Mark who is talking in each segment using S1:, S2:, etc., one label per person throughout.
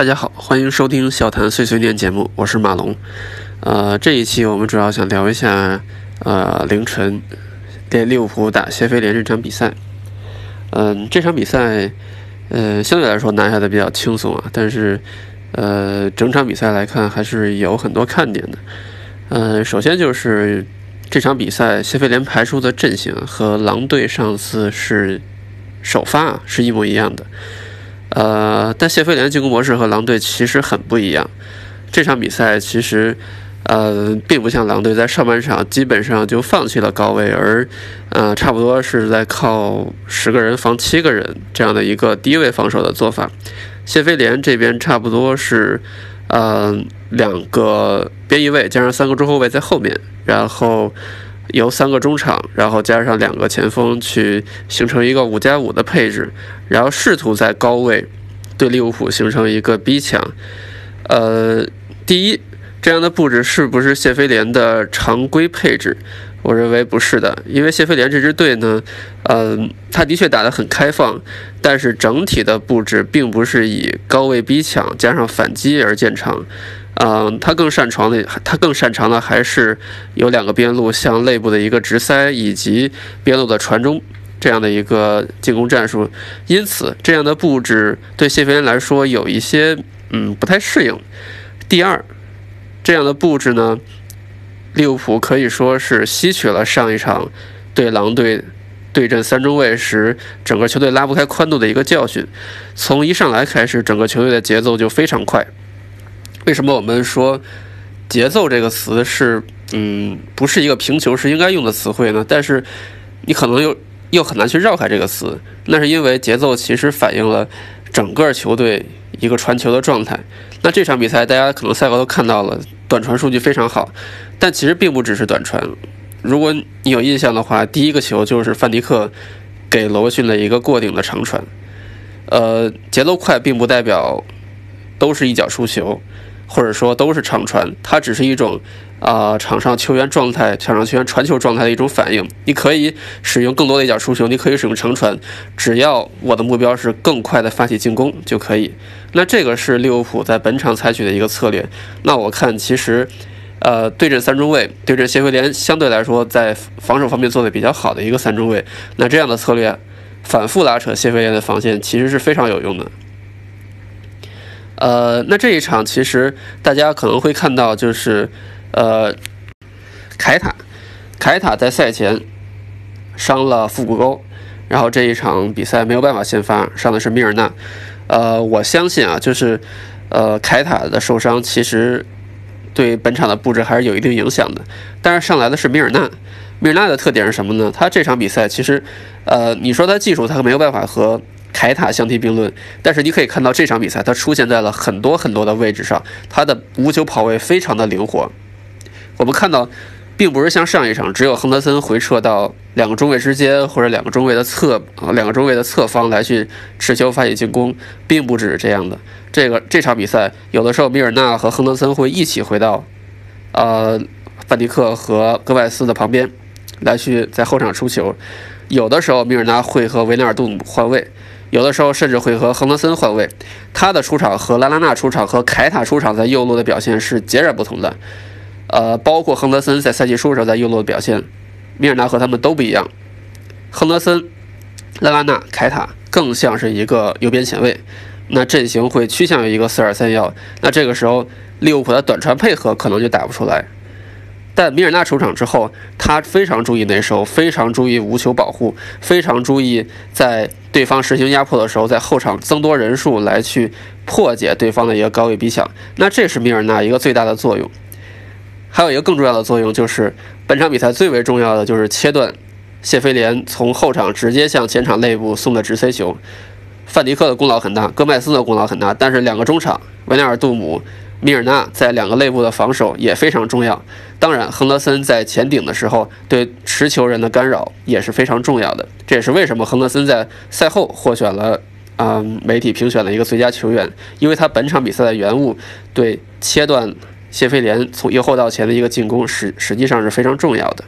S1: 大家好，欢迎收听笑谈碎碎念节目，我是马龙。呃，这一期我们主要想聊一下，呃，凌晨连利物浦打谢菲联这场比赛。嗯，这场比赛，呃，相对来说拿下的比较轻松啊，但是，呃，整场比赛来看还是有很多看点的。呃，首先就是这场比赛谢菲联排出的阵型和狼队上次是首发是一模一样的。呃，但谢菲联进攻模式和狼队其实很不一样。这场比赛其实，呃，并不像狼队在上半场基本上就放弃了高位，而呃，差不多是在靠十个人防七个人这样的一个低位防守的做法。谢菲联这边差不多是，呃，两个边翼位加上三个中后卫在后面，然后。由三个中场，然后加上两个前锋，去形成一个五加五的配置，然后试图在高位对利物浦形成一个逼抢。呃，第一，这样的布置是不是谢菲联的常规配置？我认为不是的，因为谢菲联这支队呢，嗯，他的确打得很开放，但是整体的布置并不是以高位逼抢加上反击而见长。嗯，他更擅长的，他更擅长的还是有两个边路向内部的一个直塞，以及边路的传中这样的一个进攻战术。因此，这样的布置对谢菲联来说有一些嗯不太适应。第二，这样的布置呢，利物浦可以说是吸取了上一场对狼队对阵三中卫时整个球队拉不开宽度的一个教训。从一上来开始，整个球队的节奏就非常快。为什么我们说“节奏”这个词是嗯不是一个平球是应该用的词汇呢？但是你可能又又很难去绕开这个词，那是因为节奏其实反映了整个球队一个传球的状态。那这场比赛大家可能赛后都看到了，短传数据非常好，但其实并不只是短传。如果你有印象的话，第一个球就是范迪克给罗伯逊的一个过顶的长传。呃，节奏快并不代表都是一脚出球。或者说都是长传，它只是一种啊场上球员状态、场上球员传球状态的一种反应。你可以使用更多的一脚出球，你可以使用长传，只要我的目标是更快的发起进攻就可以。那这个是利物浦在本场采取的一个策略。那我看其实，呃，对阵三中卫，对阵谢菲联相对来说在防守方面做的比较好的一个三中卫，那这样的策略反复拉扯谢菲联的防线，其实是非常有用的。呃，那这一场其实大家可能会看到，就是呃，凯塔，凯塔在赛前伤了腹股沟，然后这一场比赛没有办法先发，上的是米尔纳。呃，我相信啊，就是呃，凯塔的受伤其实对本场的布置还是有一定影响的。但是上来的是米尔纳，米尔纳的特点是什么呢？他这场比赛其实，呃，你说他技术，他没有办法和。凯塔相提并论，但是你可以看到这场比赛，他出现在了很多很多的位置上，他的无球跑位非常的灵活。我们看到，并不是像上一场只有亨德森回撤到两个中卫之间或者两个中卫的侧两个中卫的侧方来去持球发起进攻，并不只是这样的。这个这场比赛有的时候米尔纳和亨德森会一起回到，呃范迪克和戈麦斯的旁边来去在后场出球，有的时候米尔纳会和维纳尔杜姆换位。有的时候甚至会和亨德森换位，他的出场和拉拉纳出场和凯塔出场在右路的表现是截然不同的。呃，包括亨德森在赛季初时候在右路的表现，米尔纳和他们都不一样。亨德森、拉拉纳、凯塔更像是一个右边前卫，那阵型会趋向于一个四二三幺。那这个时候利物浦的短传配合可能就打不出来。但米尔纳出场之后，他非常注意内收，非常注意无球保护，非常注意在对方实行压迫的时候，在后场增多人数来去破解对方的一个高位逼抢。那这是米尔纳一个最大的作用。还有一个更重要的作用，就是本场比赛最为重要的就是切断谢菲联从后场直接向前场内部送的直塞球。范迪克的功劳很大，戈麦斯的功劳很大，但是两个中场维纳尔杜姆。米尔纳在两个内部的防守也非常重要。当然，亨德森在前顶的时候对持球人的干扰也是非常重要的。这也是为什么亨德森在赛后获选了啊媒体评选的一个最佳球员，因为他本场比赛的原物对切断谢菲联从右后到前的一个进攻实实际上是非常重要的。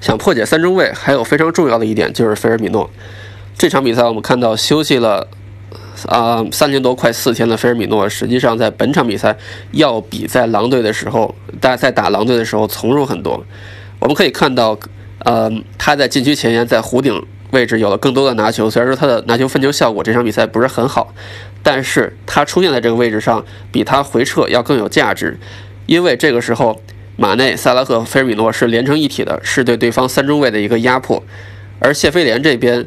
S1: 想破解三中卫，还有非常重要的一点就是菲尔米诺。这场比赛我们看到休息了啊三天多快四天的菲尔米诺，实际上在本场比赛要比在狼队的时候，大家在打狼队的时候从容很多。我们可以看到，呃，他在禁区前沿，在弧顶位置有了更多的拿球。虽然说他的拿球分球效果这场比赛不是很好，但是他出现在这个位置上，比他回撤要更有价值，因为这个时候马内、萨拉赫、菲尔米诺是连成一体的，是对对方三中卫的一个压迫。而谢菲联这边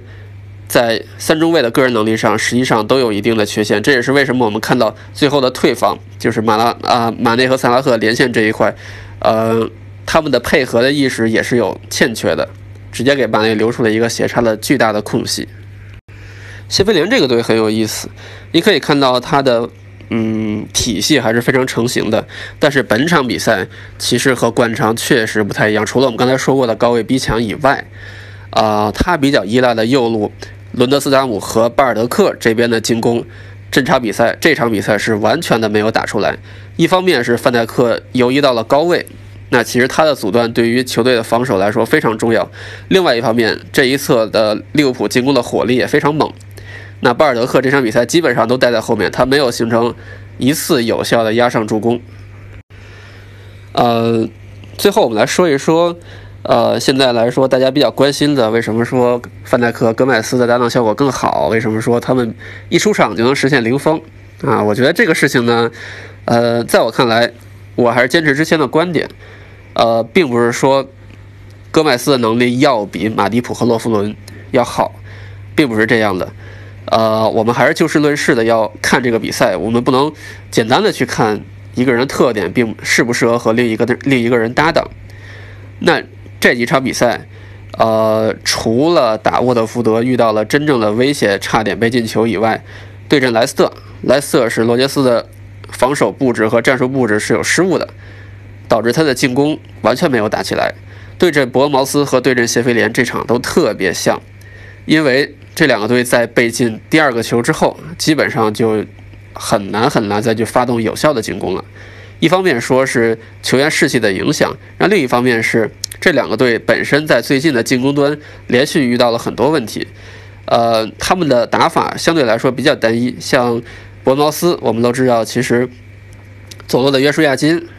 S1: 在三中卫的个人能力上，实际上都有一定的缺陷。这也是为什么我们看到最后的退防，就是马拉啊马内和萨拉赫连线这一块，呃。他们的配合的意识也是有欠缺的，直接给马内留出了一个斜插的巨大的空隙。谢菲联这个队很有意思，你可以看到他的嗯体系还是非常成型的，但是本场比赛其实和惯常确实不太一样。除了我们刚才说过的高位逼抢以外，啊，他比较依赖的右路伦德斯达姆和巴尔德克这边的进攻，这场比赛这场比赛是完全的没有打出来。一方面是范戴克游移到了高位。那其实他的阻断对于球队的防守来说非常重要。另外一方面，这一侧的利物浦进攻的火力也非常猛。那巴尔德克这场比赛基本上都待在后面，他没有形成一次有效的压上助攻。呃，最后我们来说一说，呃，现在来说大家比较关心的，为什么说范戴克、戈麦斯的搭档效果更好？为什么说他们一出场就能实现零封？啊，我觉得这个事情呢，呃，在我看来，我还是坚持之前的观点。呃，并不是说戈麦斯的能力要比马蒂普和洛夫伦要好，并不是这样的。呃，我们还是就事论事的要看这个比赛，我们不能简单的去看一个人的特点，并适不适合和另一个另一个人搭档。那这几场比赛，呃，除了打沃特福德遇到了真正的威胁，差点被进球以外，对阵莱斯特，莱斯特是罗杰斯的防守布置和战术布置是有失误的。导致他的进攻完全没有打起来。对阵伯恩茅斯和对阵谢菲联这场都特别像，因为这两个队在被进第二个球之后，基本上就很难很难再去发动有效的进攻了。一方面说是球员士气的影响，那另一方面是这两个队本身在最近的进攻端连续遇到了很多问题。呃，他们的打法相对来说比较单一，像伯茅斯，我们都知道，其实走路的约书亚金。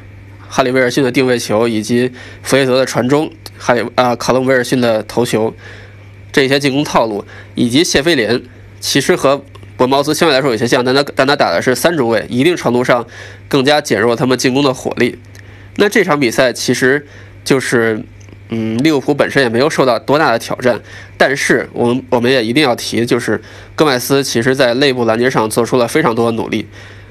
S1: 哈里威尔逊的定位球，以及弗雷泽的传中，还有啊卡隆威尔逊的头球，这些进攻套路，以及谢菲联，其实和博茅斯相对来说有些像，但他但他打的是三中卫，一定程度上更加减弱他们进攻的火力。那这场比赛其实就是，嗯，利物浦本身也没有受到多大的挑战，但是我们我们也一定要提，就是戈麦斯其实在内部拦截上做出了非常多的努力。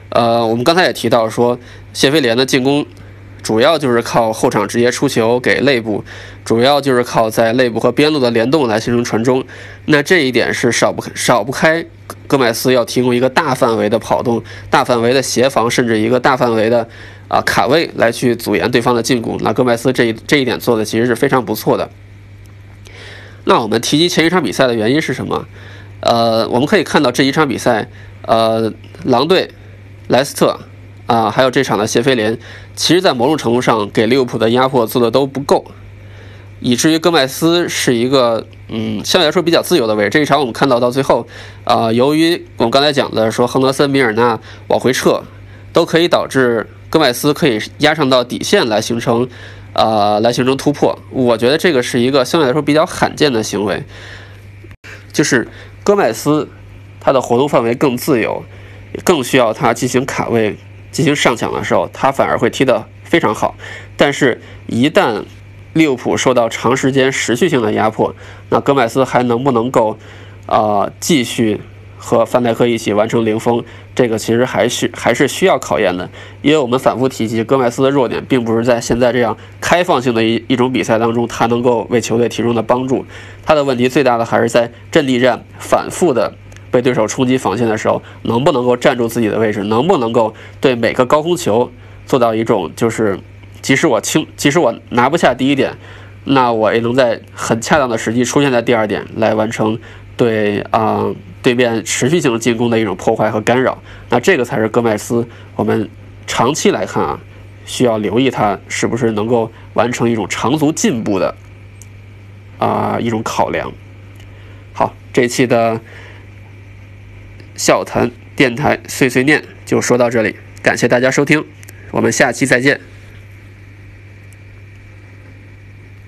S1: 呃，我们刚才也提到说，谢菲联的进攻。主要就是靠后场直接出球给内部，主要就是靠在内部和边路的联动来形成传中。那这一点是少不少不开，戈麦斯要提供一个大范围的跑动、大范围的协防，甚至一个大范围的啊卡位来去阻延对方的进攻。那戈麦斯这一这一点做的其实是非常不错的。那我们提及前一场比赛的原因是什么？呃，我们可以看到这一场比赛，呃，狼队、莱斯特。啊，还有这场的谢菲联，其实，在某种程度上给利物浦的压迫做的都不够，以至于戈麦斯是一个嗯相对来说比较自由的位置。这一场我们看到到最后，啊，由于我们刚才讲的说亨德森、米尔纳往回撤，都可以导致戈麦斯可以压上到底线来形成啊来形成突破。我觉得这个是一个相对来说比较罕见的行为，就是戈麦斯他的活动范围更自由，更需要他进行卡位。进行上抢的时候，他反而会踢得非常好。但是，一旦利物浦受到长时间持续性的压迫，那戈麦斯还能不能够，啊，继续和范戴克一起完成零封？这个其实还是还是需要考验的。因为我们反复提及，戈麦斯的弱点并不是在现在这样开放性的一一种比赛当中，他能够为球队提供的帮助。他的问题最大的还是在阵地战反复的。被对手冲击防线的时候，能不能够站住自己的位置？能不能够对每个高空球做到一种，就是即使我轻，即使我拿不下第一点，那我也能在很恰当的时机出现在第二点，来完成对啊对面持续性进攻的一种破坏和干扰。那这个才是戈麦斯，我们长期来看啊，需要留意他是不是能够完成一种长足进步的啊一种考量。好，这期的。笑谈电台碎碎念就说到这里，感谢大家收听，我们下期再见。